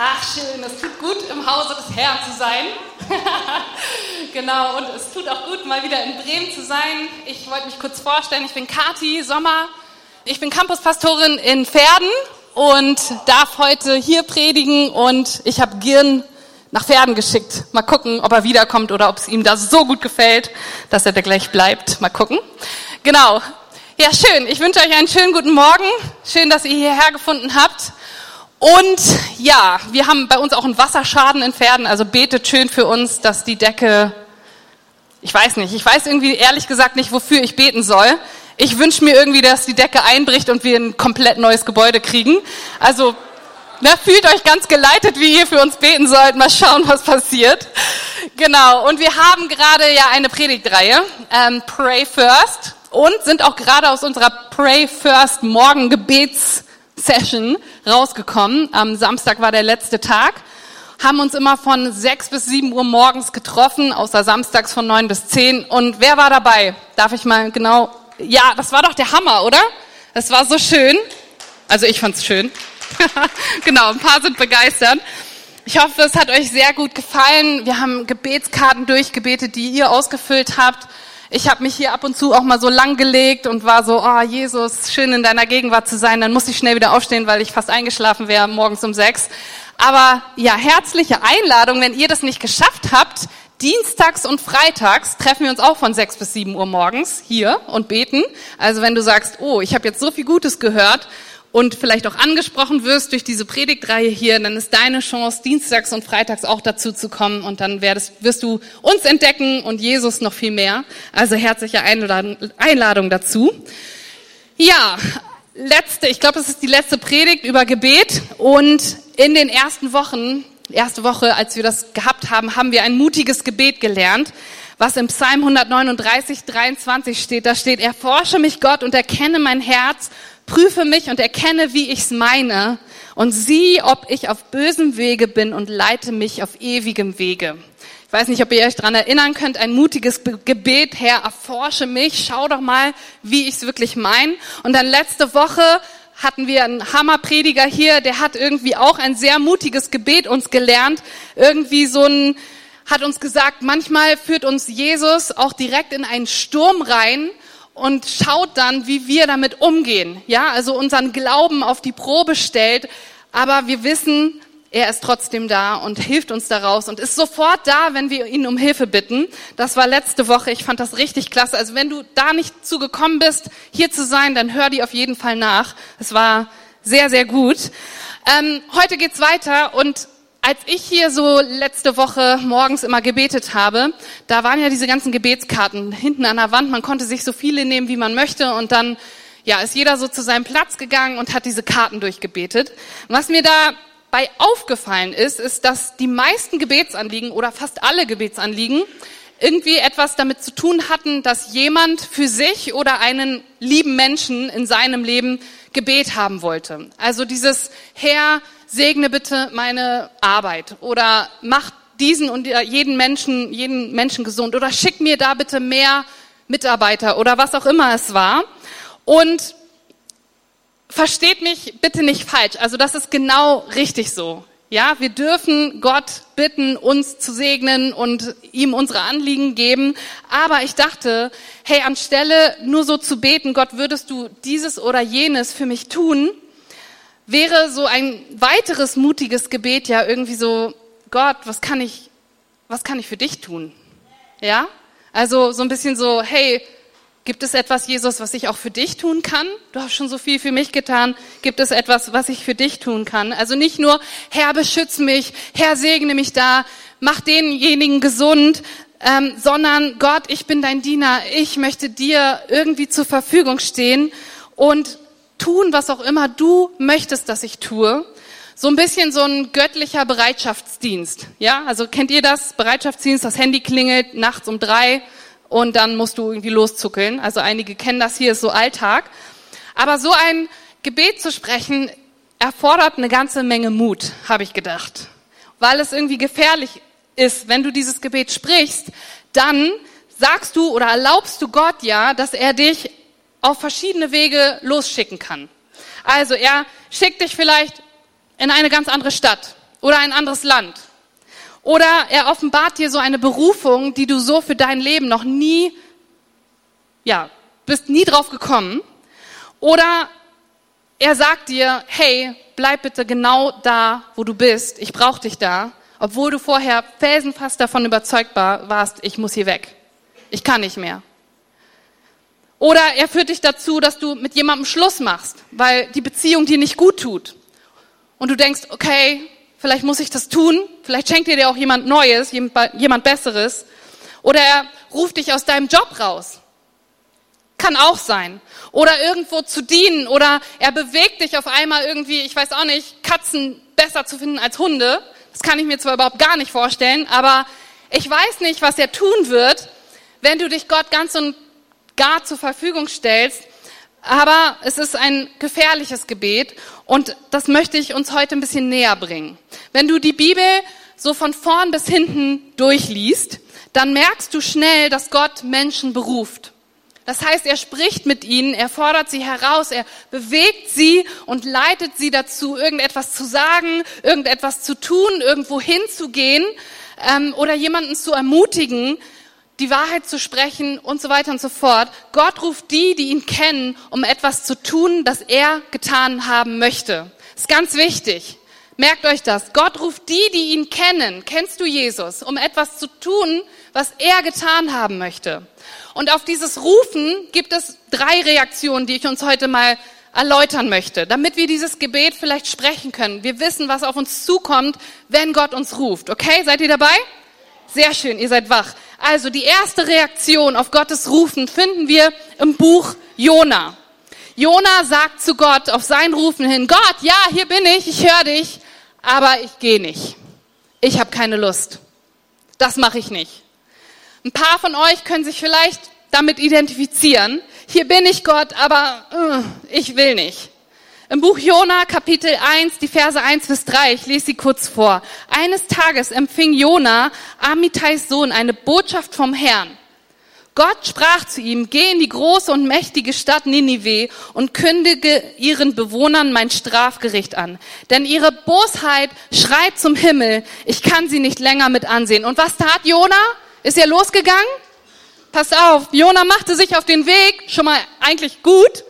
Ach, schön, es tut gut, im Hause des Herrn zu sein. genau, und es tut auch gut, mal wieder in Bremen zu sein. Ich wollte mich kurz vorstellen, ich bin Kati Sommer. Ich bin Campuspastorin in Pferden und darf heute hier predigen und ich habe Girn nach Pferden geschickt. Mal gucken, ob er wiederkommt oder ob es ihm da so gut gefällt, dass er da gleich bleibt. Mal gucken. Genau. Ja, schön. Ich wünsche euch einen schönen guten Morgen. Schön, dass ihr hierher gefunden habt. Und ja, wir haben bei uns auch einen Wasserschaden in Pferden, also betet schön für uns, dass die Decke, ich weiß nicht, ich weiß irgendwie ehrlich gesagt nicht, wofür ich beten soll. Ich wünsche mir irgendwie, dass die Decke einbricht und wir ein komplett neues Gebäude kriegen. Also na, fühlt euch ganz geleitet, wie ihr für uns beten sollt. Mal schauen, was passiert. Genau. Und wir haben gerade ja eine Predigtreihe, ähm, Pray First und sind auch gerade aus unserer Pray First Morgengebets Session rausgekommen. Am Samstag war der letzte Tag. Haben uns immer von sechs bis sieben Uhr morgens getroffen, außer samstags von neun bis zehn. Und wer war dabei? Darf ich mal genau? Ja, das war doch der Hammer, oder? Das war so schön. Also ich fand's schön. genau, ein paar sind begeistert. Ich hoffe, es hat euch sehr gut gefallen. Wir haben Gebetskarten durchgebetet, die ihr ausgefüllt habt. Ich habe mich hier ab und zu auch mal so lang gelegt und war so, oh Jesus, schön in deiner Gegenwart zu sein. Dann musste ich schnell wieder aufstehen, weil ich fast eingeschlafen wäre morgens um sechs. Aber ja, herzliche Einladung, wenn ihr das nicht geschafft habt. Dienstags und freitags treffen wir uns auch von sechs bis sieben Uhr morgens hier und beten. Also wenn du sagst, oh, ich habe jetzt so viel Gutes gehört und vielleicht auch angesprochen wirst durch diese Predigtreihe hier, dann ist deine Chance, dienstags und freitags auch dazu zu kommen und dann wirst du uns entdecken und Jesus noch viel mehr. Also herzliche Einladung dazu. Ja, letzte, ich glaube, das ist die letzte Predigt über Gebet und in den ersten Wochen, erste Woche, als wir das gehabt haben, haben wir ein mutiges Gebet gelernt was im Psalm 139, 23 steht. Da steht, erforsche mich Gott und erkenne mein Herz prüfe mich und erkenne, wie ich's meine und sieh, ob ich auf bösem Wege bin und leite mich auf ewigem Wege. Ich weiß nicht, ob ihr euch dran erinnern könnt, ein mutiges Gebet, Herr, erforsche mich, schau doch mal, wie ich's wirklich meine. Und dann letzte Woche hatten wir einen Hammerprediger hier, der hat irgendwie auch ein sehr mutiges Gebet uns gelernt. Irgendwie so ein, hat uns gesagt, manchmal führt uns Jesus auch direkt in einen Sturm rein und schaut dann, wie wir damit umgehen. Ja, also unseren Glauben auf die Probe stellt. Aber wir wissen, er ist trotzdem da und hilft uns daraus und ist sofort da, wenn wir ihn um Hilfe bitten. Das war letzte Woche. Ich fand das richtig klasse. Also wenn du da nicht zugekommen bist, hier zu sein, dann hör die auf jeden Fall nach. Es war sehr, sehr gut. Ähm, heute geht's weiter und als ich hier so letzte Woche morgens immer gebetet habe, da waren ja diese ganzen Gebetskarten hinten an der Wand. Man konnte sich so viele nehmen, wie man möchte. Und dann, ja, ist jeder so zu seinem Platz gegangen und hat diese Karten durchgebetet. Was mir dabei aufgefallen ist, ist, dass die meisten Gebetsanliegen oder fast alle Gebetsanliegen irgendwie etwas damit zu tun hatten, dass jemand für sich oder einen lieben Menschen in seinem Leben Gebet haben wollte. Also dieses Herr, segne bitte meine Arbeit oder mach diesen und jeden Menschen, jeden Menschen gesund oder schick mir da bitte mehr Mitarbeiter oder was auch immer es war. Und versteht mich bitte nicht falsch. Also das ist genau richtig so. Ja, wir dürfen Gott bitten, uns zu segnen und ihm unsere Anliegen geben. Aber ich dachte, hey, anstelle nur so zu beten, Gott, würdest du dieses oder jenes für mich tun, wäre so ein weiteres mutiges Gebet ja irgendwie so, Gott, was kann ich, was kann ich für dich tun? Ja? Also so ein bisschen so, hey, gibt es etwas, Jesus, was ich auch für dich tun kann? Du hast schon so viel für mich getan. Gibt es etwas, was ich für dich tun kann? Also nicht nur, Herr, beschütz mich, Herr, segne mich da, mach denjenigen gesund, ähm, sondern Gott, ich bin dein Diener, ich möchte dir irgendwie zur Verfügung stehen und tun, was auch immer du möchtest, dass ich tue. So ein bisschen so ein göttlicher Bereitschaftsdienst. Ja, also kennt ihr das? Bereitschaftsdienst, das Handy klingelt nachts um drei und dann musst du irgendwie loszuckeln. Also einige kennen das hier, ist so Alltag. Aber so ein Gebet zu sprechen erfordert eine ganze Menge Mut, habe ich gedacht. Weil es irgendwie gefährlich ist, wenn du dieses Gebet sprichst, dann sagst du oder erlaubst du Gott ja, dass er dich auf verschiedene Wege losschicken kann. Also er schickt dich vielleicht in eine ganz andere Stadt. oder ein anderes Land. Oder er offenbart dir so eine Berufung, die du so für dein Leben noch nie, ja, bist nie drauf gekommen. Oder er sagt dir, hey, bleib bitte genau da, wo du bist. Ich brauche dich da, obwohl du vorher felsenfast davon überzeugt warst, ich muss hier weg. Ich kann nicht mehr. Oder er führt dich dazu, dass du mit jemandem Schluss machst, weil die Beziehung dir nicht gut tut. Und du denkst, okay, vielleicht muss ich das tun, vielleicht schenkt dir auch jemand Neues, jemand Besseres. Oder er ruft dich aus deinem Job raus. Kann auch sein. Oder irgendwo zu dienen. Oder er bewegt dich auf einmal irgendwie, ich weiß auch nicht, Katzen besser zu finden als Hunde. Das kann ich mir zwar überhaupt gar nicht vorstellen, aber ich weiß nicht, was er tun wird, wenn du dich Gott ganz und gar zur Verfügung stellst. Aber es ist ein gefährliches Gebet und das möchte ich uns heute ein bisschen näher bringen. Wenn du die Bibel so von vorn bis hinten durchliest, dann merkst du schnell, dass Gott Menschen beruft. Das heißt, er spricht mit ihnen, er fordert sie heraus, er bewegt sie und leitet sie dazu, irgendetwas zu sagen, irgendetwas zu tun, irgendwo hinzugehen ähm, oder jemanden zu ermutigen, die Wahrheit zu sprechen und so weiter und so fort. Gott ruft die, die ihn kennen, um etwas zu tun, das er getan haben möchte. Ist ganz wichtig. Merkt euch das. Gott ruft die, die ihn kennen. Kennst du Jesus? Um etwas zu tun, was er getan haben möchte. Und auf dieses Rufen gibt es drei Reaktionen, die ich uns heute mal erläutern möchte, damit wir dieses Gebet vielleicht sprechen können. Wir wissen, was auf uns zukommt, wenn Gott uns ruft. Okay, seid ihr dabei? Sehr schön, ihr seid wach. Also die erste Reaktion auf Gottes Rufen finden wir im Buch Jona. Jona sagt zu Gott auf sein Rufen hin, Gott, ja, hier bin ich, ich höre dich, aber ich gehe nicht. Ich habe keine Lust. Das mache ich nicht. Ein paar von euch können sich vielleicht damit identifizieren. Hier bin ich Gott, aber uh, ich will nicht. Im Buch Jona, Kapitel 1, die Verse 1 bis 3, ich lese sie kurz vor. Eines Tages empfing Jona, Amitais Sohn, eine Botschaft vom Herrn. Gott sprach zu ihm, geh in die große und mächtige Stadt Ninive und kündige ihren Bewohnern mein Strafgericht an. Denn ihre Bosheit schreit zum Himmel, ich kann sie nicht länger mit ansehen. Und was tat Jona? Ist er losgegangen? Passt auf, Jona machte sich auf den Weg, schon mal eigentlich gut,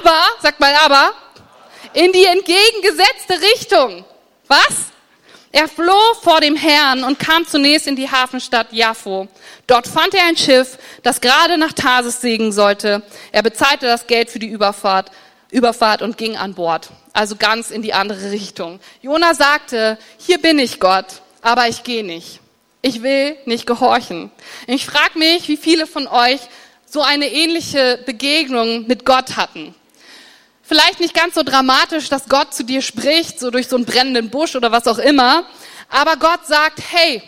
aber, sagt mal aber, in die entgegengesetzte Richtung. Was? Er floh vor dem Herrn und kam zunächst in die Hafenstadt Jaffo. Dort fand er ein Schiff, das gerade nach Tarsis segeln sollte. Er bezahlte das Geld für die Überfahrt, Überfahrt und ging an Bord. Also ganz in die andere Richtung. Jona sagte, hier bin ich Gott, aber ich gehe nicht. Ich will nicht gehorchen. Ich frage mich, wie viele von euch so eine ähnliche Begegnung mit Gott hatten. Vielleicht nicht ganz so dramatisch, dass Gott zu dir spricht, so durch so einen brennenden Busch oder was auch immer. Aber Gott sagt, hey,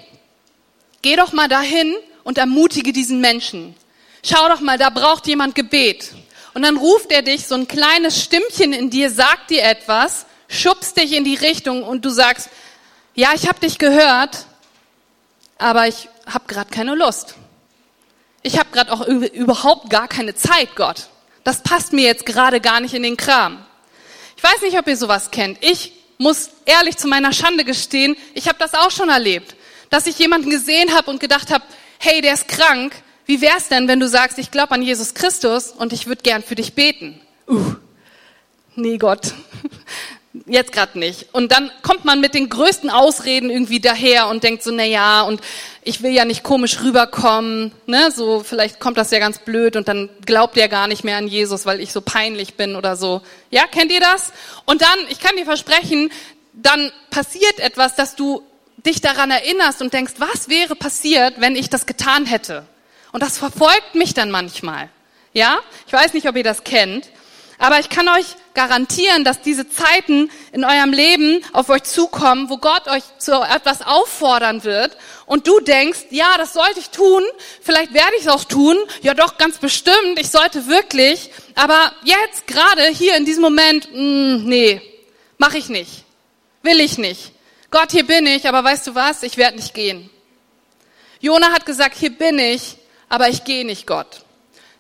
geh doch mal dahin und ermutige diesen Menschen. Schau doch mal, da braucht jemand Gebet. Und dann ruft er dich, so ein kleines Stimmchen in dir sagt dir etwas, schubst dich in die Richtung und du sagst, ja, ich habe dich gehört, aber ich habe gerade keine Lust. Ich habe gerade auch überhaupt gar keine Zeit, Gott das passt mir jetzt gerade gar nicht in den Kram. Ich weiß nicht, ob ihr sowas kennt. Ich muss ehrlich zu meiner Schande gestehen, ich habe das auch schon erlebt, dass ich jemanden gesehen habe und gedacht habe, hey, der ist krank. Wie wär's denn, wenn du sagst, ich glaube an Jesus Christus und ich würde gern für dich beten? Uh, nee, Gott, jetzt gerade nicht. Und dann kommt man mit den größten Ausreden irgendwie daher und denkt so, na ja, und ich will ja nicht komisch rüberkommen, ne, so vielleicht kommt das ja ganz blöd und dann glaubt ihr gar nicht mehr an Jesus, weil ich so peinlich bin oder so. Ja, kennt ihr das? Und dann, ich kann dir versprechen, dann passiert etwas, dass du dich daran erinnerst und denkst, was wäre passiert, wenn ich das getan hätte? Und das verfolgt mich dann manchmal. Ja? Ich weiß nicht, ob ihr das kennt. Aber ich kann euch garantieren, dass diese Zeiten in eurem Leben auf euch zukommen, wo Gott euch zu etwas auffordern wird und du denkst, ja, das sollte ich tun, vielleicht werde ich es auch tun, ja doch, ganz bestimmt, ich sollte wirklich, aber jetzt gerade hier in diesem Moment, mh, mm, nee, mache ich nicht, will ich nicht. Gott, hier bin ich, aber weißt du was, ich werde nicht gehen. Jona hat gesagt, hier bin ich, aber ich gehe nicht, Gott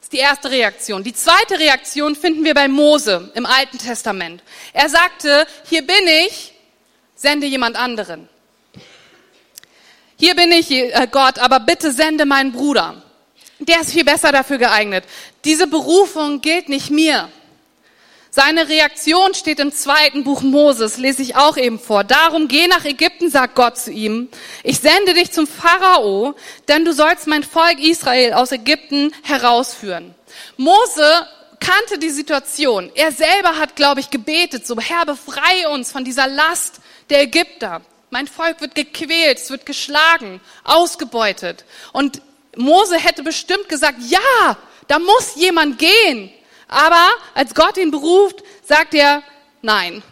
ist die erste Reaktion. Die zweite Reaktion finden wir bei Mose im Alten Testament. Er sagte, hier bin ich, sende jemand anderen. Hier bin ich, äh, Gott, aber bitte sende meinen Bruder. Der ist viel besser dafür geeignet. Diese Berufung gilt nicht mir. Seine Reaktion steht im zweiten Buch Moses, lese ich auch eben vor. Darum geh nach Ägypten, sagt Gott zu ihm. Ich sende dich zum Pharao, denn du sollst mein Volk Israel aus Ägypten herausführen. Mose kannte die Situation. Er selber hat, glaube ich, gebetet, so Herr, befreie uns von dieser Last der Ägypter. Mein Volk wird gequält, es wird geschlagen, ausgebeutet. Und Mose hätte bestimmt gesagt, ja, da muss jemand gehen. Aber als Gott ihn beruft, sagt er, nein,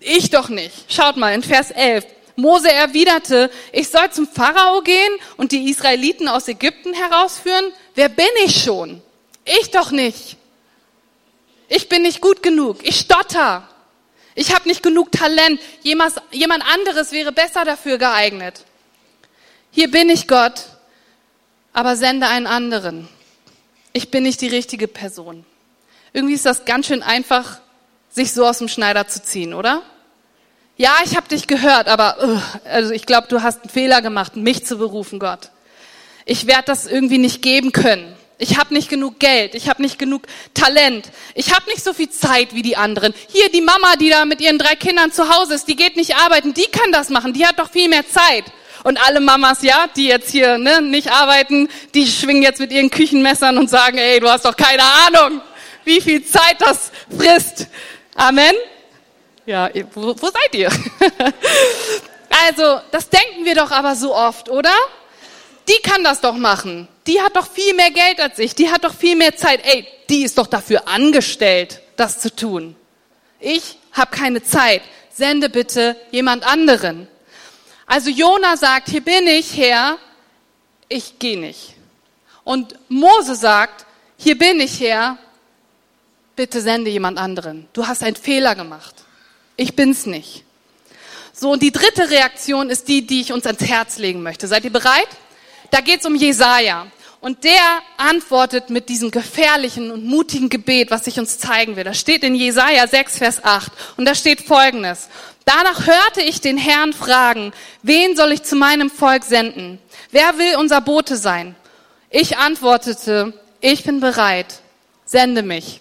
ich doch nicht. Schaut mal in Vers 11. Mose erwiderte, ich soll zum Pharao gehen und die Israeliten aus Ägypten herausführen? Wer bin ich schon? Ich doch nicht. Ich bin nicht gut genug. Ich stotter. Ich habe nicht genug Talent. Jemand anderes wäre besser dafür geeignet. Hier bin ich Gott, aber sende einen anderen. Ich bin nicht die richtige Person. Irgendwie ist das ganz schön einfach, sich so aus dem Schneider zu ziehen, oder? Ja, ich habe dich gehört, aber also ich glaube, du hast einen Fehler gemacht, mich zu berufen, Gott. Ich werde das irgendwie nicht geben können. Ich habe nicht genug Geld, ich habe nicht genug Talent, ich habe nicht so viel Zeit wie die anderen. Hier die Mama, die da mit ihren drei Kindern zu Hause ist, die geht nicht arbeiten, die kann das machen, die hat doch viel mehr Zeit. Und alle Mamas, ja, die jetzt hier ne, nicht arbeiten, die schwingen jetzt mit ihren Küchenmessern und sagen, ey, du hast doch keine Ahnung wie viel Zeit das frisst. Amen. Ja, wo, wo seid ihr? also, das denken wir doch aber so oft, oder? Die kann das doch machen. Die hat doch viel mehr Geld als ich. Die hat doch viel mehr Zeit. Ey, die ist doch dafür angestellt, das zu tun. Ich habe keine Zeit. Sende bitte jemand anderen. Also Jona sagt, hier bin ich, Herr. Ich gehe nicht. Und Mose sagt, hier bin ich, Herr bitte sende jemand anderen. Du hast einen Fehler gemacht. Ich bin's nicht. So, und die dritte Reaktion ist die, die ich uns ans Herz legen möchte. Seid ihr bereit? Da geht's um Jesaja. Und der antwortet mit diesem gefährlichen und mutigen Gebet, was ich uns zeigen will. Das steht in Jesaja 6, Vers 8. Und da steht Folgendes. Danach hörte ich den Herrn fragen, wen soll ich zu meinem Volk senden? Wer will unser Bote sein? Ich antwortete, ich bin bereit. Sende mich.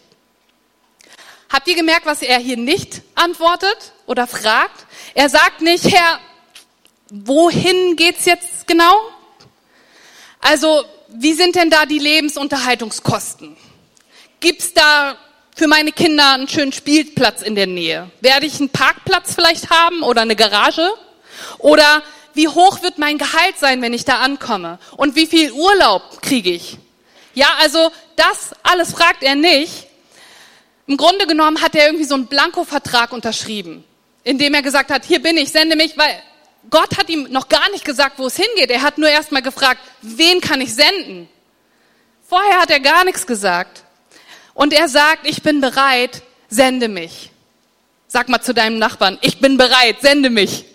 Habt ihr gemerkt, was er hier nicht antwortet oder fragt? Er sagt nicht, Herr, wohin geht's jetzt genau? Also, wie sind denn da die Lebensunterhaltungskosten? Gibt's da für meine Kinder einen schönen Spielplatz in der Nähe? Werde ich einen Parkplatz vielleicht haben oder eine Garage? Oder wie hoch wird mein Gehalt sein, wenn ich da ankomme? Und wie viel Urlaub kriege ich? Ja, also das alles fragt er nicht, im Grunde genommen hat er irgendwie so einen Blanko-Vertrag unterschrieben, in dem er gesagt hat, hier bin ich, sende mich, weil Gott hat ihm noch gar nicht gesagt, wo es hingeht. Er hat nur erst mal gefragt, wen kann ich senden? Vorher hat er gar nichts gesagt. Und er sagt, ich bin bereit, sende mich. Sag mal zu deinem Nachbarn, ich bin bereit, sende mich.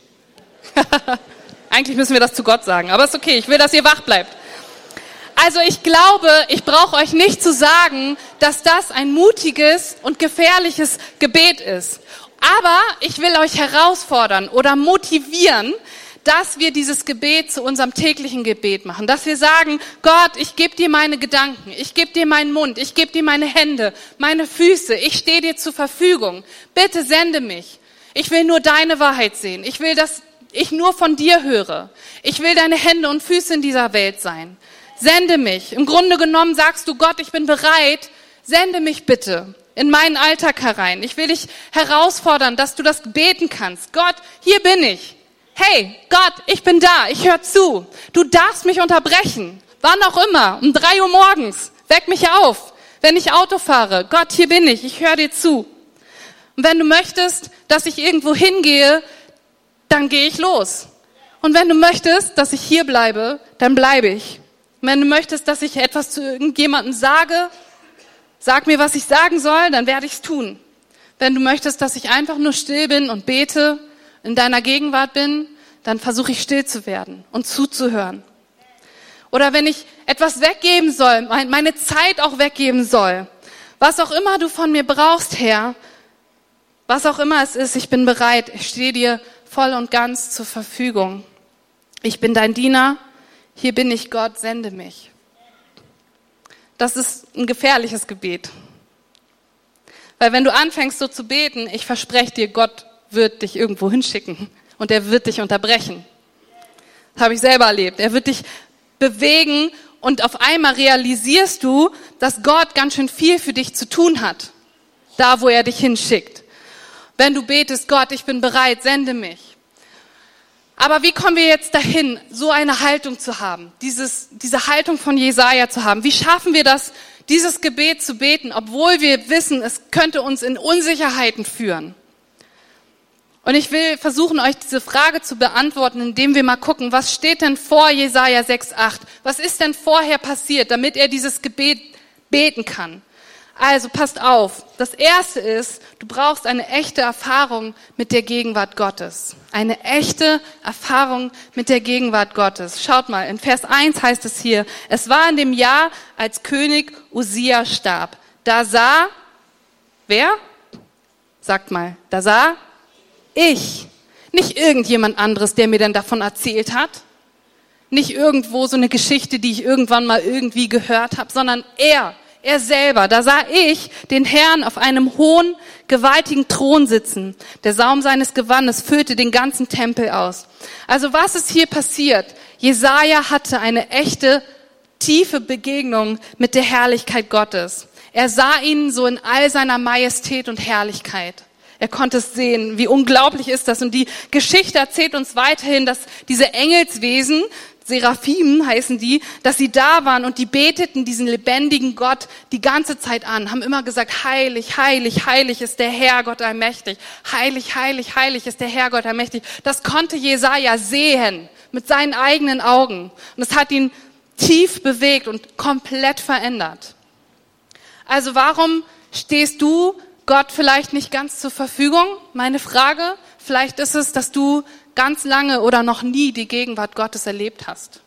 Eigentlich müssen wir das zu Gott sagen, aber ist okay, ich will, dass ihr wach bleibt. Also ich glaube, ich brauche euch nicht zu sagen, dass das ein mutiges und gefährliches Gebet ist. Aber ich will euch herausfordern oder motivieren, dass wir dieses Gebet zu unserem täglichen Gebet machen, dass wir sagen, Gott, ich gebe dir meine Gedanken, ich gebe dir meinen Mund, ich gebe dir meine Hände, meine Füße, ich stehe dir zur Verfügung. Bitte sende mich. Ich will nur deine Wahrheit sehen. Ich will, dass ich nur von dir höre. Ich will deine Hände und Füße in dieser Welt sein sende mich. Im Grunde genommen sagst du, Gott, ich bin bereit, sende mich bitte in meinen Alltag herein. Ich will dich herausfordern, dass du das beten kannst. Gott, hier bin ich. Hey, Gott, ich bin da, ich höre zu. Du darfst mich unterbrechen, wann auch immer, um drei Uhr morgens. Weck mich auf, wenn ich Auto fahre. Gott, hier bin ich, ich höre dir zu. Und wenn du möchtest, dass ich irgendwo hingehe, dann gehe ich los. Und wenn du möchtest, dass ich hier bleibe, dann bleibe ich. Wenn du möchtest, dass ich etwas zu irgendjemandem sage, sag mir, was ich sagen soll, dann werde ich es tun. Wenn du möchtest, dass ich einfach nur still bin und bete, in deiner Gegenwart bin, dann versuche ich still zu werden und zuzuhören. Oder wenn ich etwas weggeben soll, meine Zeit auch weggeben soll, was auch immer du von mir brauchst, Herr, was auch immer es ist, ich bin bereit, ich stehe dir voll und ganz zur Verfügung. Ich bin dein Diener, hier bin ich Gott, sende mich. Das ist ein gefährliches Gebet. Weil wenn du anfängst so zu beten, ich verspreche dir, Gott wird dich irgendwo hinschicken und er wird dich unterbrechen. Das habe ich selber erlebt. Er wird dich bewegen und auf einmal realisierst du, dass Gott ganz schön viel für dich zu tun hat, da wo er dich hinschickt. Wenn du betest, Gott, ich bin bereit, sende mich. Aber wie kommen wir jetzt dahin, so eine Haltung zu haben, dieses, diese Haltung von Jesaja zu haben? Wie schaffen wir das, dieses Gebet zu beten, obwohl wir wissen, es könnte uns in Unsicherheiten führen? Und ich will versuchen, euch diese Frage zu beantworten, indem wir mal gucken, was steht denn vor Jesaja 6,8? Was ist denn vorher passiert, damit er dieses Gebet beten kann? Also passt auf. Das erste ist, du brauchst eine echte Erfahrung mit der Gegenwart Gottes. Eine echte Erfahrung mit der Gegenwart Gottes. Schaut mal, in Vers 1 heißt es hier, es war in dem Jahr, als König Usia starb. Da sah, wer? Sagt mal, da sah ich. Nicht irgendjemand anderes, der mir dann davon erzählt hat. Nicht irgendwo so eine Geschichte, die ich irgendwann mal irgendwie gehört habe, sondern er, er selber. Da sah ich den Herrn auf einem hohen, gewaltigen Thron sitzen. Der Saum seines Gewandes füllte den ganzen Tempel aus. Also was ist hier passiert? Jesaja hatte eine echte, tiefe Begegnung mit der Herrlichkeit Gottes. Er sah ihn so in all seiner Majestät und Herrlichkeit. Er konnte es sehen. Wie unglaublich ist das? Und die Geschichte erzählt uns weiterhin, dass diese Engelswesen, Seraphim heißen die, dass sie da waren und die beteten diesen lebendigen Gott die ganze Zeit an, haben immer gesagt, heilig, heilig, heilig ist der Herr Gott allmächtig. Heilig, heilig, heilig ist der Herr Gott allmächtig. Das konnte Jesaja sehen mit seinen eigenen Augen. Und es hat ihn tief bewegt und komplett verändert. Also warum stehst du Gott vielleicht nicht ganz zur Verfügung? Meine Frage, vielleicht ist es, dass du ganz lange oder noch nie die Gegenwart Gottes erlebt hast.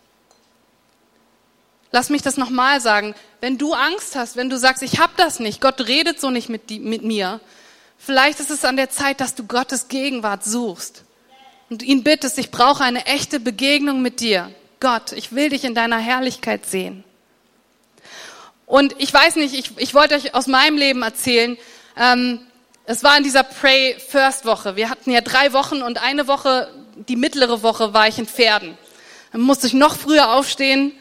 Lass mich das nochmal sagen. Wenn du Angst hast, wenn du sagst, ich habe das nicht, Gott redet so nicht mit, die, mit mir, vielleicht ist es an der Zeit, dass du Gottes Gegenwart suchst und ihn bittest, ich brauche eine echte Begegnung mit dir. Gott, ich will dich in deiner Herrlichkeit sehen. Und ich weiß nicht, ich, ich wollte euch aus meinem Leben erzählen, ähm, es war in dieser Pray First Woche. Wir hatten ja drei Wochen und eine Woche, die mittlere Woche, war ich in Pferden. Dann musste ich noch früher aufstehen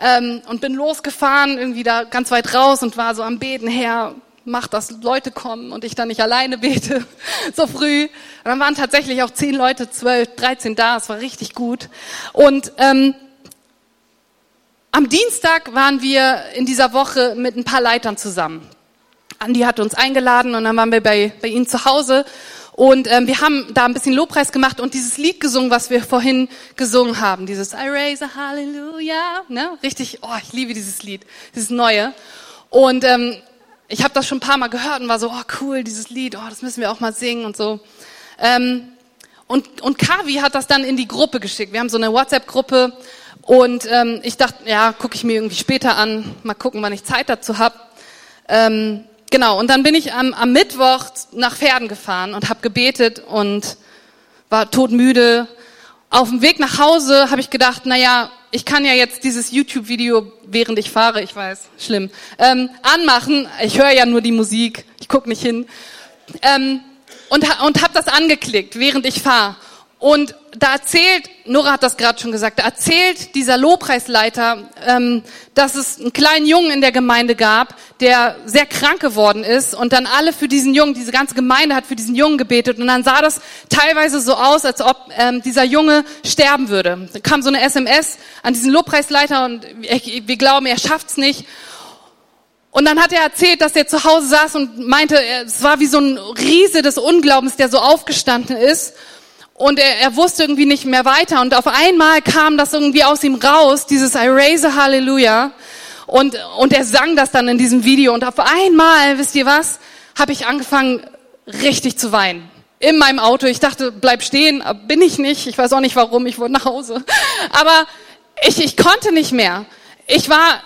ähm, und bin losgefahren, irgendwie da ganz weit raus und war so am Beten her, mach, dass Leute kommen und ich dann nicht alleine bete, so früh. Und dann waren tatsächlich auch zehn Leute, zwölf, dreizehn da, es war richtig gut. Und ähm, am Dienstag waren wir in dieser Woche mit ein paar Leitern zusammen. Andi hat uns eingeladen und dann waren wir bei, bei ihnen zu Hause und ähm, wir haben da ein bisschen Lobpreis gemacht und dieses Lied gesungen, was wir vorhin gesungen haben, dieses I raise a Hallelujah, ne? Richtig, oh, ich liebe dieses Lied, dieses neue. Und ähm, ich habe das schon ein paar Mal gehört und war so, oh cool, dieses Lied, oh, das müssen wir auch mal singen und so. Ähm, und, und Kavi hat das dann in die Gruppe geschickt. Wir haben so eine WhatsApp-Gruppe und ähm, ich dachte, ja, gucke ich mir irgendwie später an, mal gucken, wann ich Zeit dazu habe. Ähm, Genau, und dann bin ich am, am Mittwoch nach Pferden gefahren und habe gebetet und war todmüde. Auf dem Weg nach Hause habe ich gedacht, naja, ich kann ja jetzt dieses YouTube-Video, während ich fahre, ich weiß, schlimm, ähm, anmachen. Ich höre ja nur die Musik, ich guck nicht hin. Ähm, und und habe das angeklickt, während ich fahre. Und da erzählt, Nora hat das gerade schon gesagt, da erzählt dieser Lobpreisleiter, ähm, dass es einen kleinen Jungen in der Gemeinde gab, der sehr krank geworden ist und dann alle für diesen Jungen, diese ganze Gemeinde hat für diesen Jungen gebetet und dann sah das teilweise so aus, als ob ähm, dieser Junge sterben würde. Da kam so eine SMS an diesen Lobpreisleiter und wir glauben, er schafft's nicht. Und dann hat er erzählt, dass er zu Hause saß und meinte, es war wie so ein Riese des Unglaubens, der so aufgestanden ist und er, er wusste irgendwie nicht mehr weiter. Und auf einmal kam das irgendwie aus ihm raus, dieses I raise a Hallelujah. Und, und er sang das dann in diesem Video. Und auf einmal, wisst ihr was, habe ich angefangen, richtig zu weinen. In meinem Auto. Ich dachte, bleib stehen, bin ich nicht. Ich weiß auch nicht warum, ich wollte nach Hause. Aber ich, ich konnte nicht mehr. Ich war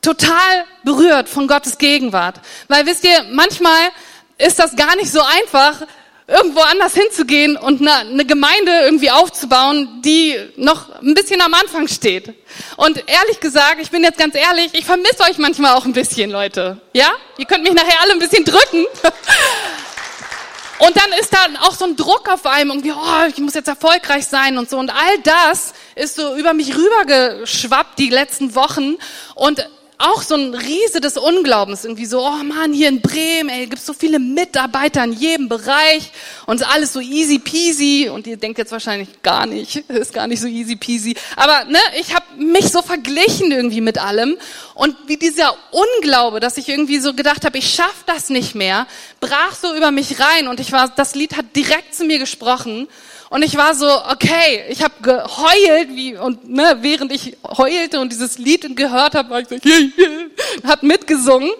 total berührt von Gottes Gegenwart. Weil wisst ihr, manchmal ist das gar nicht so einfach, irgendwo anders hinzugehen und eine, eine Gemeinde irgendwie aufzubauen, die noch ein bisschen am Anfang steht. Und ehrlich gesagt, ich bin jetzt ganz ehrlich, ich vermisse euch manchmal auch ein bisschen, Leute. Ja? Ihr könnt mich nachher alle ein bisschen drücken. Und dann ist da auch so ein Druck auf einem, irgendwie, oh, ich muss jetzt erfolgreich sein und so. Und all das ist so über mich rübergeschwappt die letzten Wochen. Und auch so ein Riese des Unglaubens, irgendwie so, oh Mann, hier in Bremen, ey, gibt's so viele Mitarbeiter in jedem Bereich und alles so easy peasy. Und ihr denkt jetzt wahrscheinlich gar nicht, ist gar nicht so easy peasy, aber ne, ich habe mich so verglichen irgendwie mit allem. Und wie dieser Unglaube, dass ich irgendwie so gedacht habe, ich schaff das nicht mehr, brach so über mich rein. Und ich war, das Lied hat direkt zu mir gesprochen und ich war so, okay, ich habe geheult, wie und ne, während ich heulte und dieses Lied gehört habe, war ich so, hat mitgesungen.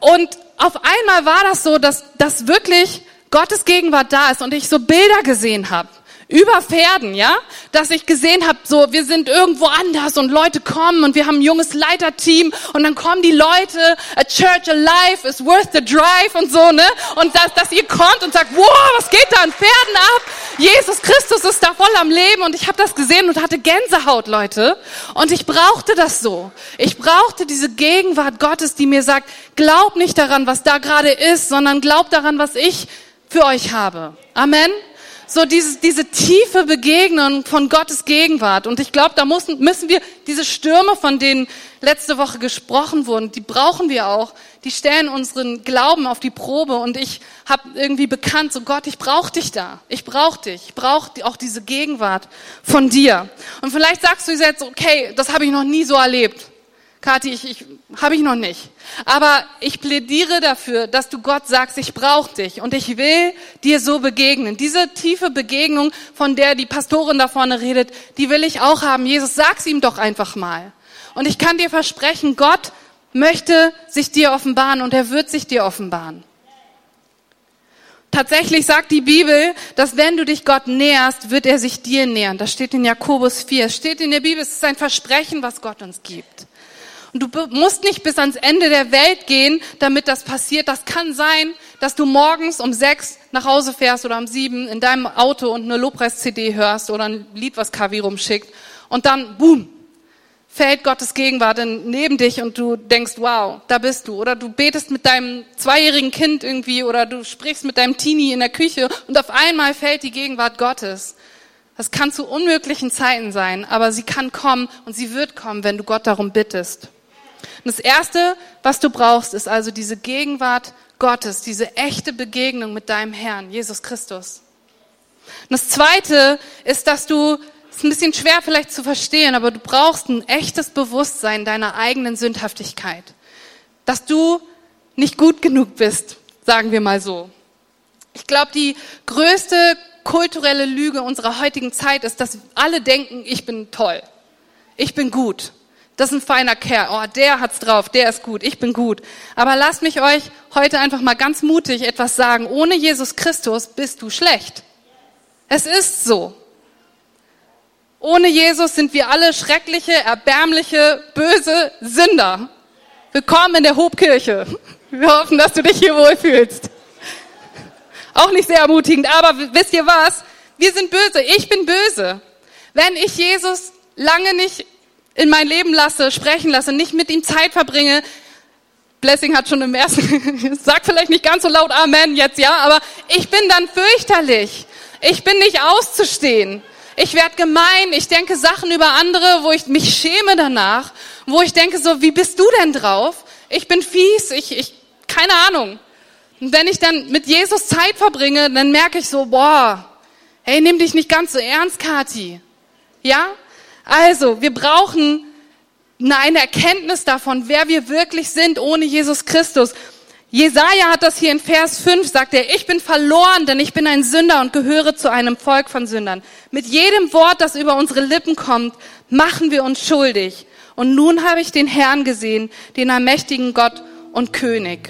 Und auf einmal war das so, dass, dass wirklich Gottes Gegenwart da ist und ich so Bilder gesehen habe über Pferden, ja, dass ich gesehen habe, so wir sind irgendwo anders und Leute kommen und wir haben ein junges Leiterteam und dann kommen die Leute, a church alive is worth the drive und so, ne? Und dass, dass ihr kommt und sagt, wow, was geht da an Pferden ab? Jesus Christus ist da voll am Leben und ich habe das gesehen und hatte Gänsehaut, Leute. Und ich brauchte das so. Ich brauchte diese Gegenwart Gottes, die mir sagt, glaub nicht daran, was da gerade ist, sondern glaub daran, was ich für euch habe. Amen so diese, diese tiefe Begegnung von Gottes Gegenwart. Und ich glaube, da müssen, müssen wir diese Stürme, von denen letzte Woche gesprochen wurden, die brauchen wir auch. Die stellen unseren Glauben auf die Probe. Und ich habe irgendwie bekannt, so Gott, ich brauche dich da. Ich brauche dich. Ich brauche auch diese Gegenwart von dir. Und vielleicht sagst du jetzt, okay, das habe ich noch nie so erlebt. Kathi, ich, ich habe ich noch nicht. Aber ich plädiere dafür, dass du Gott sagst, ich brauche dich und ich will dir so begegnen. Diese tiefe Begegnung, von der die Pastorin da vorne redet, die will ich auch haben. Jesus, sag's ihm doch einfach mal. Und ich kann dir versprechen, Gott möchte sich dir offenbaren und er wird sich dir offenbaren. Tatsächlich sagt die Bibel, dass wenn du dich Gott näherst, wird er sich dir nähern. Das steht in Jakobus 4. Es steht in der Bibel, es ist ein Versprechen, was Gott uns gibt. Und du musst nicht bis ans Ende der Welt gehen, damit das passiert. Das kann sein, dass du morgens um sechs nach Hause fährst oder um sieben in deinem Auto und eine Lobpreis-CD hörst oder ein Lied, was Kavi rumschickt. Und dann, boom, fällt Gottes Gegenwart neben dich und du denkst, wow, da bist du. Oder du betest mit deinem zweijährigen Kind irgendwie oder du sprichst mit deinem Teenie in der Küche und auf einmal fällt die Gegenwart Gottes. Das kann zu unmöglichen Zeiten sein, aber sie kann kommen und sie wird kommen, wenn du Gott darum bittest. Und das Erste, was du brauchst, ist also diese Gegenwart Gottes, diese echte Begegnung mit deinem Herrn, Jesus Christus. Und das Zweite ist, dass du, ist ein bisschen schwer vielleicht zu verstehen, aber du brauchst ein echtes Bewusstsein deiner eigenen Sündhaftigkeit. Dass du nicht gut genug bist, sagen wir mal so. Ich glaube, die größte kulturelle Lüge unserer heutigen Zeit ist, dass alle denken, ich bin toll. Ich bin gut. Das ist ein feiner Kerl. Oh, der hat's drauf. Der ist gut. Ich bin gut. Aber lasst mich euch heute einfach mal ganz mutig etwas sagen. Ohne Jesus Christus bist du schlecht. Es ist so. Ohne Jesus sind wir alle schreckliche, erbärmliche, böse Sünder. Willkommen in der Hobkirche. Wir hoffen, dass du dich hier wohlfühlst. Auch nicht sehr ermutigend, aber wisst ihr was? Wir sind böse. Ich bin böse. Wenn ich Jesus lange nicht in mein Leben lasse, sprechen lasse, nicht mit ihm Zeit verbringe. Blessing hat schon im ersten, sagt vielleicht nicht ganz so laut Amen jetzt, ja, aber ich bin dann fürchterlich. Ich bin nicht auszustehen. Ich werde gemein, ich denke Sachen über andere, wo ich mich schäme danach, wo ich denke so, wie bist du denn drauf? Ich bin fies, ich, ich, keine Ahnung. Und wenn ich dann mit Jesus Zeit verbringe, dann merke ich so, boah, hey, nimm dich nicht ganz so ernst, Kati. Ja? Also, wir brauchen eine Erkenntnis davon, wer wir wirklich sind ohne Jesus Christus. Jesaja hat das hier in Vers 5, sagt er, ich bin verloren, denn ich bin ein Sünder und gehöre zu einem Volk von Sündern. Mit jedem Wort, das über unsere Lippen kommt, machen wir uns schuldig. Und nun habe ich den Herrn gesehen, den allmächtigen Gott und König.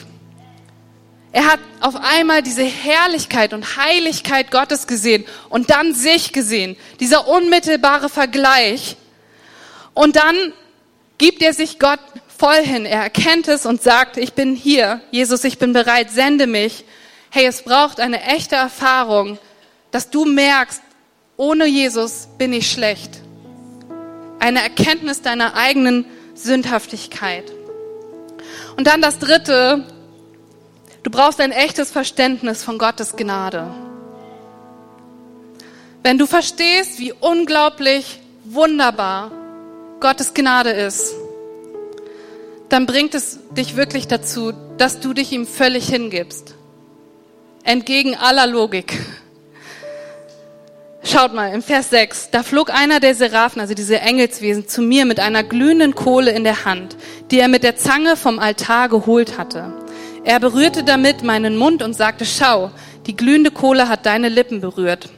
Er hat auf einmal diese Herrlichkeit und Heiligkeit Gottes gesehen und dann sich gesehen. Dieser unmittelbare Vergleich. Und dann gibt er sich Gott voll hin. Er erkennt es und sagt, ich bin hier. Jesus, ich bin bereit, sende mich. Hey, es braucht eine echte Erfahrung, dass du merkst, ohne Jesus bin ich schlecht. Eine Erkenntnis deiner eigenen Sündhaftigkeit. Und dann das Dritte, du brauchst ein echtes Verständnis von Gottes Gnade. Wenn du verstehst, wie unglaublich wunderbar Gottes Gnade ist, dann bringt es dich wirklich dazu, dass du dich ihm völlig hingibst. Entgegen aller Logik. Schaut mal, im Vers 6, da flog einer der Seraphen, also diese Engelswesen, zu mir mit einer glühenden Kohle in der Hand, die er mit der Zange vom Altar geholt hatte. Er berührte damit meinen Mund und sagte, schau, die glühende Kohle hat deine Lippen berührt.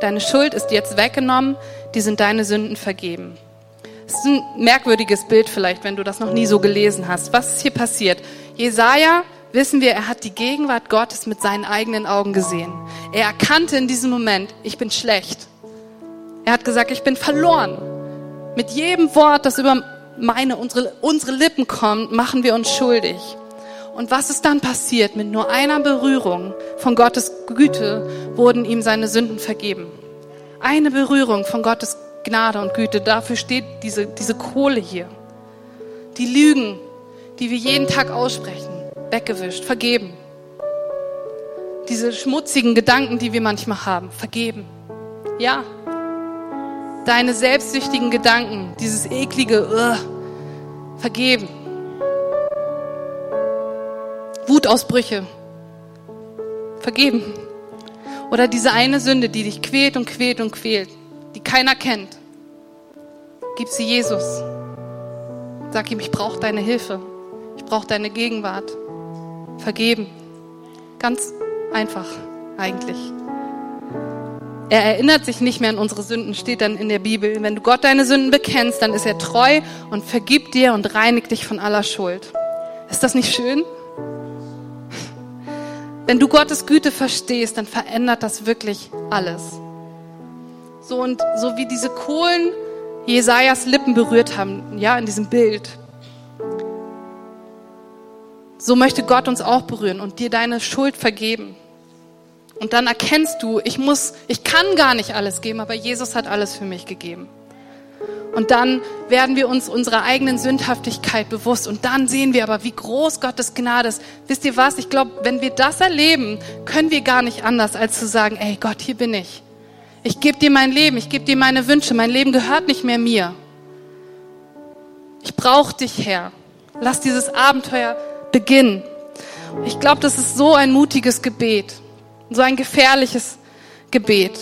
Deine Schuld ist jetzt weggenommen, die sind deine Sünden vergeben. Es ist ein merkwürdiges Bild vielleicht, wenn du das noch nie so gelesen hast. Was ist hier passiert? Jesaja, wissen wir, er hat die Gegenwart Gottes mit seinen eigenen Augen gesehen. Er erkannte in diesem Moment, ich bin schlecht. Er hat gesagt, ich bin verloren. Mit jedem Wort, das über meine, unsere, unsere Lippen kommt, machen wir uns schuldig. Und was ist dann passiert? Mit nur einer Berührung von Gottes Güte wurden ihm seine Sünden vergeben. Eine Berührung von Gottes Gnade und Güte. Dafür steht diese, diese Kohle hier. Die Lügen, die wir jeden Tag aussprechen, weggewischt, vergeben. Diese schmutzigen Gedanken, die wir manchmal haben, vergeben. Ja. Deine selbstsüchtigen Gedanken, dieses eklige, uh, vergeben. Wutausbrüche, vergeben. Oder diese eine Sünde, die dich quält und quält und quält die keiner kennt. Gib sie Jesus. Sag ihm, ich brauche deine Hilfe. Ich brauche deine Gegenwart. Vergeben. Ganz einfach eigentlich. Er erinnert sich nicht mehr an unsere Sünden, steht dann in der Bibel. Wenn du Gott deine Sünden bekennst, dann ist er treu und vergibt dir und reinigt dich von aller Schuld. Ist das nicht schön? Wenn du Gottes Güte verstehst, dann verändert das wirklich alles. So und so wie diese Kohlen Jesajas Lippen berührt haben, ja, in diesem Bild. So möchte Gott uns auch berühren und dir deine Schuld vergeben. Und dann erkennst du, ich muss, ich kann gar nicht alles geben, aber Jesus hat alles für mich gegeben. Und dann werden wir uns unserer eigenen Sündhaftigkeit bewusst. Und dann sehen wir aber, wie groß Gottes Gnade ist. Wisst ihr was? Ich glaube, wenn wir das erleben, können wir gar nicht anders, als zu sagen, ey Gott, hier bin ich. Ich gebe dir mein Leben, ich gebe dir meine Wünsche. Mein Leben gehört nicht mehr mir. Ich brauche dich, Herr. Lass dieses Abenteuer beginnen. Ich glaube, das ist so ein mutiges Gebet, so ein gefährliches Gebet,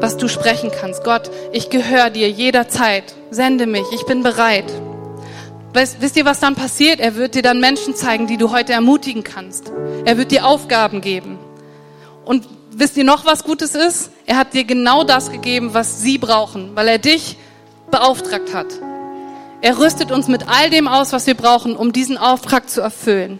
was du sprechen kannst. Gott, ich gehöre dir jederzeit. Sende mich, ich bin bereit. Weißt, wisst ihr, was dann passiert? Er wird dir dann Menschen zeigen, die du heute ermutigen kannst. Er wird dir Aufgaben geben. Und wisst ihr noch, was Gutes ist? Er hat dir genau das gegeben, was sie brauchen, weil er dich beauftragt hat. Er rüstet uns mit all dem aus, was wir brauchen, um diesen Auftrag zu erfüllen.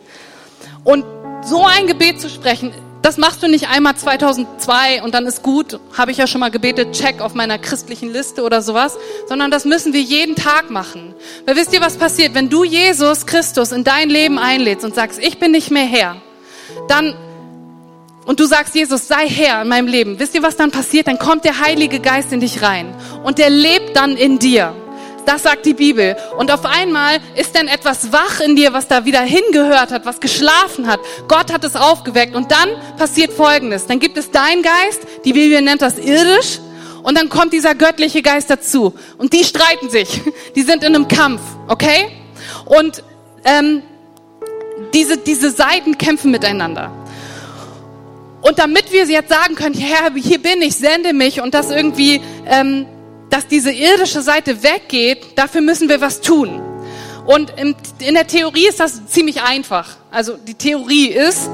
Und so ein Gebet zu sprechen, das machst du nicht einmal 2002 und dann ist gut, habe ich ja schon mal gebetet, check auf meiner christlichen Liste oder sowas, sondern das müssen wir jeden Tag machen. Weil wisst ihr, was passiert? Wenn du Jesus Christus in dein Leben einlädst und sagst, ich bin nicht mehr Herr, dann und du sagst, Jesus, sei Herr in meinem Leben, wisst ihr, was dann passiert? Dann kommt der Heilige Geist in dich rein und der lebt dann in dir. Das sagt die Bibel. Und auf einmal ist dann etwas wach in dir, was da wieder hingehört hat, was geschlafen hat. Gott hat es aufgeweckt. Und dann passiert Folgendes. Dann gibt es dein Geist, die Bibel nennt das irdisch. Und dann kommt dieser göttliche Geist dazu. Und die streiten sich. Die sind in einem Kampf, okay? Und ähm, diese, diese Seiten kämpfen miteinander. Und damit wir jetzt sagen können, Herr, hier bin ich, sende mich und das irgendwie, ähm, dass diese irdische Seite weggeht, dafür müssen wir was tun. Und in, der Theorie ist das ziemlich einfach. Also die Theorie ist,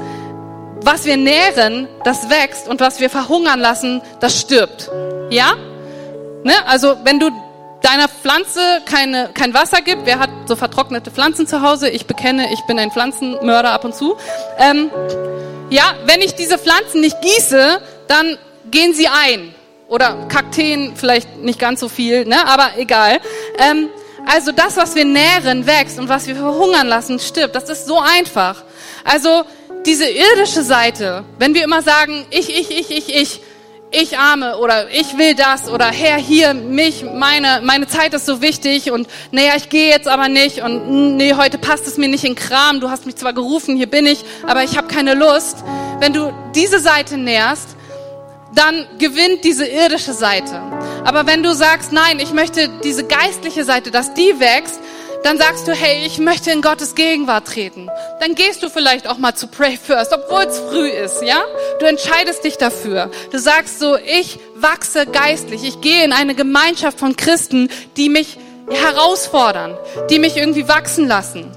was wir nähren, das wächst und was wir verhungern lassen, das stirbt. Ja? Ne? Also wenn du deiner Pflanze keine, kein Wasser gibt, wer hat so vertrocknete Pflanzen zu Hause? Ich bekenne, ich bin ein Pflanzenmörder ab und zu. Ähm, ja, wenn ich diese Pflanzen nicht gieße, dann gehen sie ein. Oder Kakteen vielleicht nicht ganz so viel, ne? aber egal. Ähm, also das, was wir nähren, wächst und was wir verhungern lassen, stirbt. Das ist so einfach. Also diese irdische Seite, wenn wir immer sagen, ich, ich, ich, ich, ich, ich arme oder ich will das oder Herr, hier, mich, meine, meine Zeit ist so wichtig und naja, ich gehe jetzt aber nicht und nee, heute passt es mir nicht in Kram, du hast mich zwar gerufen, hier bin ich, aber ich habe keine Lust. Wenn du diese Seite nährst, dann gewinnt diese irdische Seite. Aber wenn du sagst, nein, ich möchte diese geistliche Seite, dass die wächst, dann sagst du, hey, ich möchte in Gottes Gegenwart treten. Dann gehst du vielleicht auch mal zu Pray First, obwohl es früh ist, ja? Du entscheidest dich dafür. Du sagst so, ich wachse geistlich. Ich gehe in eine Gemeinschaft von Christen, die mich herausfordern, die mich irgendwie wachsen lassen.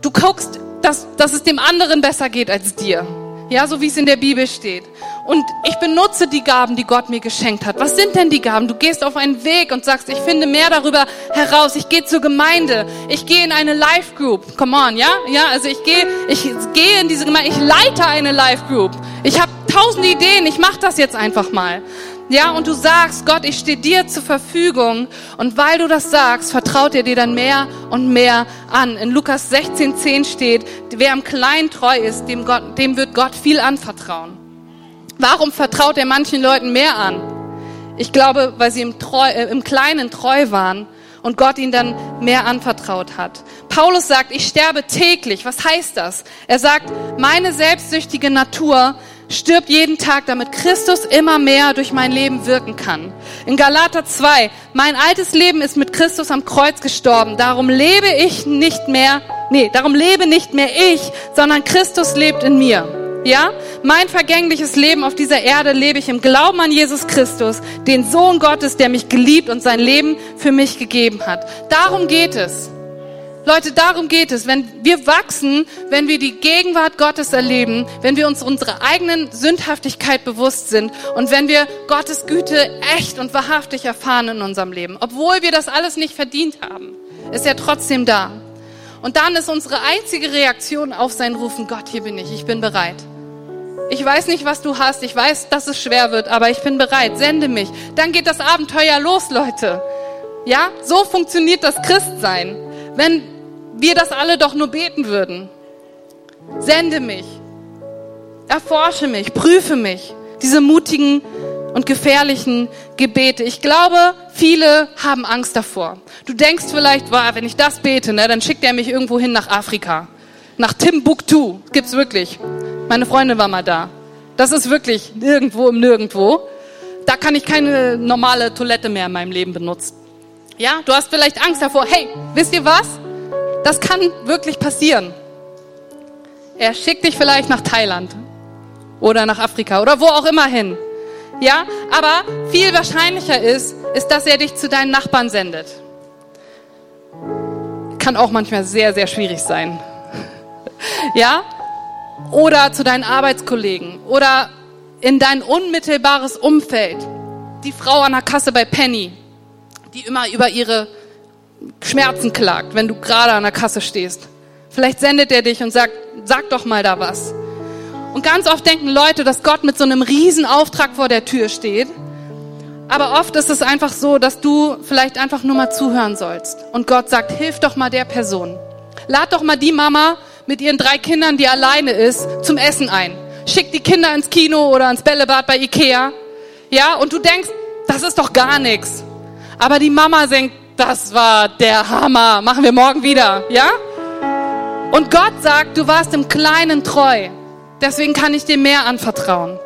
Du guckst, dass, dass es dem anderen besser geht als dir. Ja, so wie es in der Bibel steht. Und ich benutze die Gaben, die Gott mir geschenkt hat. Was sind denn die Gaben? Du gehst auf einen Weg und sagst, ich finde mehr darüber heraus. Ich gehe zur Gemeinde. Ich gehe in eine Life Group. Come on, ja? Ja, also ich gehe, ich gehe in diese Gemeinde. Ich leite eine Life Group. Ich habe tausend Ideen. Ich mache das jetzt einfach mal. Ja, und du sagst, Gott, ich stehe dir zur Verfügung. Und weil du das sagst, vertraut er dir dann mehr und mehr an. In Lukas 16, 10 steht, wer am Kleinen treu ist, dem, Gott, dem wird Gott viel anvertrauen. Warum vertraut er manchen Leuten mehr an? Ich glaube, weil sie im, treu, äh, im Kleinen treu waren und Gott ihnen dann mehr anvertraut hat. Paulus sagt, ich sterbe täglich. Was heißt das? Er sagt, meine selbstsüchtige Natur stirbt jeden Tag, damit Christus immer mehr durch mein Leben wirken kann. In Galater 2, mein altes Leben ist mit Christus am Kreuz gestorben. Darum lebe ich nicht mehr, nee, darum lebe nicht mehr ich, sondern Christus lebt in mir. Ja? Mein vergängliches Leben auf dieser Erde lebe ich im Glauben an Jesus Christus, den Sohn Gottes, der mich geliebt und sein Leben für mich gegeben hat. Darum geht es. Leute, darum geht es. Wenn wir wachsen, wenn wir die Gegenwart Gottes erleben, wenn wir uns unserer eigenen Sündhaftigkeit bewusst sind und wenn wir Gottes Güte echt und wahrhaftig erfahren in unserem Leben, obwohl wir das alles nicht verdient haben, ist er trotzdem da. Und dann ist unsere einzige Reaktion auf sein Rufen, Gott, hier bin ich, ich bin bereit. Ich weiß nicht, was du hast. Ich weiß, dass es schwer wird, aber ich bin bereit. Sende mich. Dann geht das Abenteuer los, Leute. Ja, so funktioniert das Christsein. Wenn wir das alle doch nur beten würden. Sende mich. Erforsche mich. Prüfe mich. Diese mutigen und gefährlichen Gebete. Ich glaube, viele haben Angst davor. Du denkst vielleicht, wow, wenn ich das bete, ne, dann schickt er mich irgendwo hin nach Afrika. Nach Timbuktu. Gibt's wirklich. Meine Freundin war mal da. Das ist wirklich nirgendwo im Nirgendwo. Da kann ich keine normale Toilette mehr in meinem Leben benutzen. Ja, du hast vielleicht Angst davor. Hey, wisst ihr was? Das kann wirklich passieren. Er schickt dich vielleicht nach Thailand oder nach Afrika oder wo auch immer hin. Ja, aber viel wahrscheinlicher ist, ist, dass er dich zu deinen Nachbarn sendet. Kann auch manchmal sehr, sehr schwierig sein. Ja, oder zu deinen Arbeitskollegen oder in dein unmittelbares Umfeld. Die Frau an der Kasse bei Penny, die immer über ihre Schmerzen klagt, wenn du gerade an der Kasse stehst. Vielleicht sendet er dich und sagt, sag doch mal da was. Und ganz oft denken Leute, dass Gott mit so einem riesen Auftrag vor der Tür steht. Aber oft ist es einfach so, dass du vielleicht einfach nur mal zuhören sollst. Und Gott sagt, hilf doch mal der Person. Lad doch mal die Mama mit ihren drei Kindern, die alleine ist, zum Essen ein. Schickt die Kinder ins Kino oder ins Bällebad bei Ikea. Ja, und du denkst, das ist doch gar nichts. Aber die Mama denkt, das war der Hammer. Machen wir morgen wieder. Ja? Und Gott sagt, du warst im Kleinen treu. Deswegen kann ich dir mehr anvertrauen.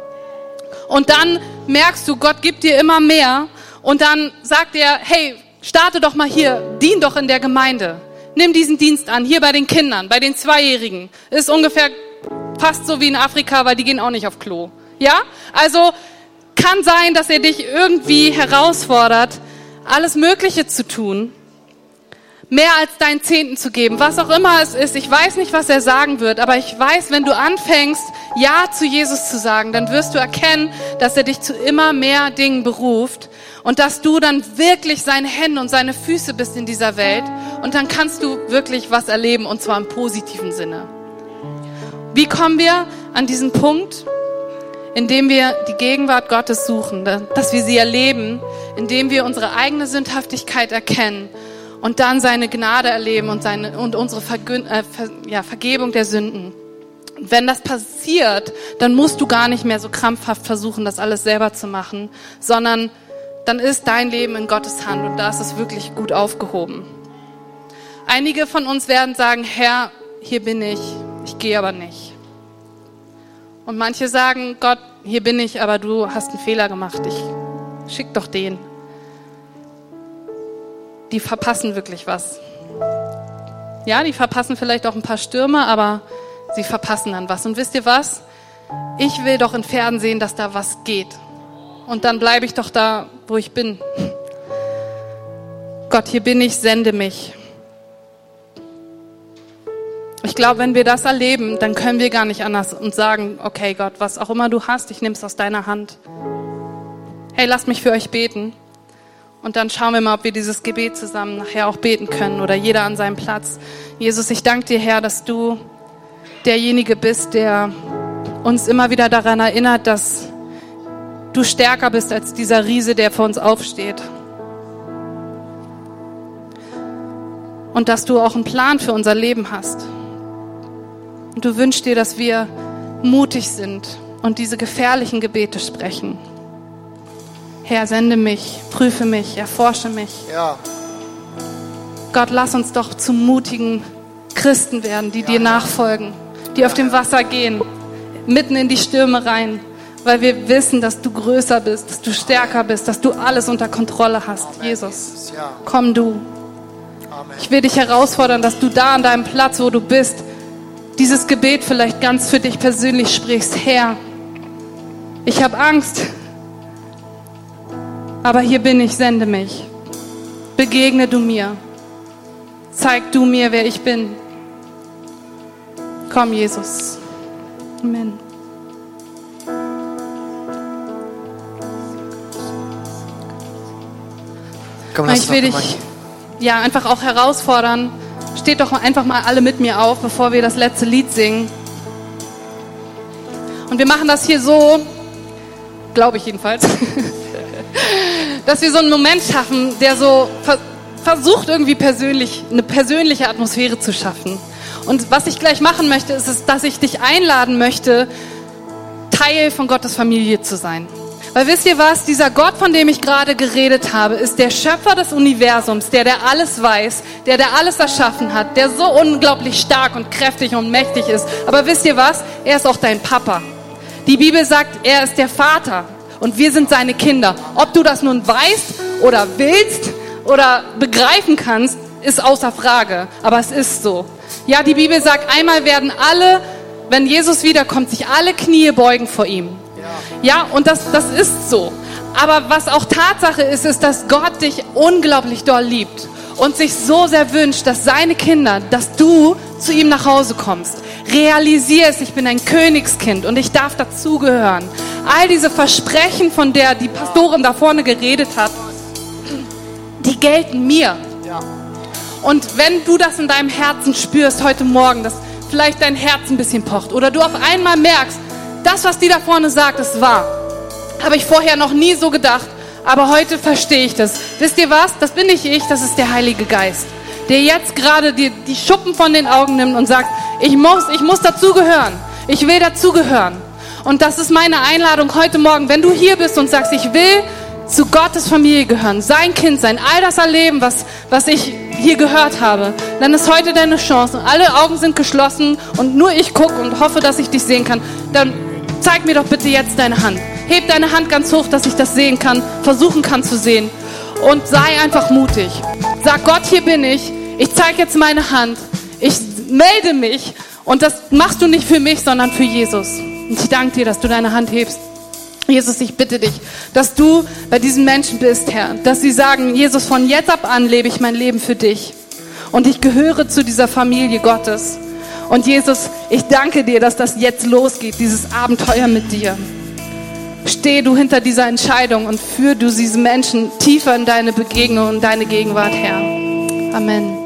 Und dann merkst du, Gott gibt dir immer mehr. Und dann sagt er, hey, starte doch mal hier, dien doch in der Gemeinde nimm diesen Dienst an, hier bei den Kindern, bei den Zweijährigen. Ist ungefähr fast so wie in Afrika, weil die gehen auch nicht auf Klo. Ja? Also kann sein, dass er dich irgendwie herausfordert, alles Mögliche zu tun, mehr als deinen Zehnten zu geben, was auch immer es ist. Ich weiß nicht, was er sagen wird, aber ich weiß, wenn du anfängst, Ja zu Jesus zu sagen, dann wirst du erkennen, dass er dich zu immer mehr Dingen beruft und dass du dann wirklich seine Hände und seine Füße bist in dieser Welt und dann kannst du wirklich was erleben und zwar im positiven Sinne. Wie kommen wir an diesen Punkt, indem wir die Gegenwart Gottes suchen, dass wir sie erleben, indem wir unsere eigene Sündhaftigkeit erkennen und dann seine Gnade erleben und, seine, und unsere Vergün, äh, Ver, ja, Vergebung der Sünden. wenn das passiert, dann musst du gar nicht mehr so krampfhaft versuchen, das alles selber zu machen, sondern dann ist dein Leben in Gottes Hand und da ist es wirklich gut aufgehoben. Einige von uns werden sagen, Herr, hier bin ich, ich gehe aber nicht. Und manche sagen, Gott, hier bin ich, aber du hast einen Fehler gemacht, ich schick doch den. Die verpassen wirklich was. Ja, die verpassen vielleicht auch ein paar Stürme, aber sie verpassen dann was. Und wisst ihr was? Ich will doch in Pferden sehen, dass da was geht. Und dann bleibe ich doch da, wo ich bin. Gott, hier bin ich, sende mich. Ich glaube, wenn wir das erleben, dann können wir gar nicht anders und sagen, okay Gott, was auch immer du hast, ich nehme es aus deiner Hand. Hey, lasst mich für euch beten. Und dann schauen wir mal, ob wir dieses Gebet zusammen nachher auch beten können oder jeder an seinem Platz. Jesus, ich danke dir, Herr, dass du derjenige bist, der uns immer wieder daran erinnert, dass du stärker bist als dieser Riese, der vor uns aufsteht. Und dass du auch einen Plan für unser Leben hast. Und du wünschst dir, dass wir mutig sind und diese gefährlichen Gebete sprechen. Herr, sende mich, prüfe mich, erforsche mich. Ja. Gott, lass uns doch zu mutigen Christen werden, die ja, dir nachfolgen die auf dem Wasser gehen, mitten in die Stürme rein, weil wir wissen, dass du größer bist, dass du stärker bist, dass du alles unter Kontrolle hast. Amen. Jesus, komm du. Ich will dich herausfordern, dass du da an deinem Platz, wo du bist, dieses Gebet vielleicht ganz für dich persönlich sprichst. Herr, ich habe Angst, aber hier bin ich, sende mich. Begegne du mir. Zeig du mir, wer ich bin. Komm, Jesus. Amen. Komm, ich will dich ja einfach auch herausfordern. Steht doch einfach mal alle mit mir auf, bevor wir das letzte Lied singen. Und wir machen das hier so, glaube ich jedenfalls, dass wir so einen Moment schaffen, der so versucht irgendwie persönlich eine persönliche Atmosphäre zu schaffen. Und was ich gleich machen möchte, ist, dass ich dich einladen möchte, Teil von Gottes Familie zu sein. Weil wisst ihr was, dieser Gott, von dem ich gerade geredet habe, ist der Schöpfer des Universums, der, der alles weiß, der, der alles erschaffen hat, der so unglaublich stark und kräftig und mächtig ist. Aber wisst ihr was, er ist auch dein Papa. Die Bibel sagt, er ist der Vater und wir sind seine Kinder. Ob du das nun weißt oder willst oder begreifen kannst, ist außer Frage. Aber es ist so. Ja, die Bibel sagt, einmal werden alle, wenn Jesus wiederkommt, sich alle Knie beugen vor ihm. Ja, und das, das ist so. Aber was auch Tatsache ist, ist, dass Gott dich unglaublich doll liebt und sich so sehr wünscht, dass seine Kinder, dass du zu ihm nach Hause kommst. Realisier es, ich bin ein Königskind und ich darf dazugehören. All diese Versprechen, von der die Pastorin da vorne geredet hat, die gelten mir. Und wenn du das in deinem Herzen spürst heute Morgen, dass vielleicht dein Herz ein bisschen pocht oder du auf einmal merkst, das, was die da vorne sagt, ist wahr. Habe ich vorher noch nie so gedacht, aber heute verstehe ich das. Wisst ihr was? Das bin nicht ich, das ist der Heilige Geist, der jetzt gerade dir die Schuppen von den Augen nimmt und sagt, ich muss, ich muss dazugehören. Ich will dazugehören. Und das ist meine Einladung heute Morgen. Wenn du hier bist und sagst, ich will zu Gottes Familie gehören, sein Kind sein, all das erleben, was, was ich hier gehört habe, dann ist heute deine Chance. Alle Augen sind geschlossen und nur ich gucke und hoffe, dass ich dich sehen kann. Dann zeig mir doch bitte jetzt deine Hand. Heb deine Hand ganz hoch, dass ich das sehen kann, versuchen kann zu sehen. Und sei einfach mutig. Sag Gott, hier bin ich. Ich zeige jetzt meine Hand. Ich melde mich. Und das machst du nicht für mich, sondern für Jesus. Und ich danke dir, dass du deine Hand hebst. Jesus, ich bitte dich, dass du bei diesen Menschen bist, Herr, dass sie sagen, Jesus, von jetzt ab an lebe ich mein Leben für dich. Und ich gehöre zu dieser Familie Gottes. Und Jesus, ich danke dir, dass das jetzt losgeht, dieses Abenteuer mit dir. Steh du hinter dieser Entscheidung und führ du diese Menschen tiefer in deine Begegnung und deine Gegenwart, Herr. Amen.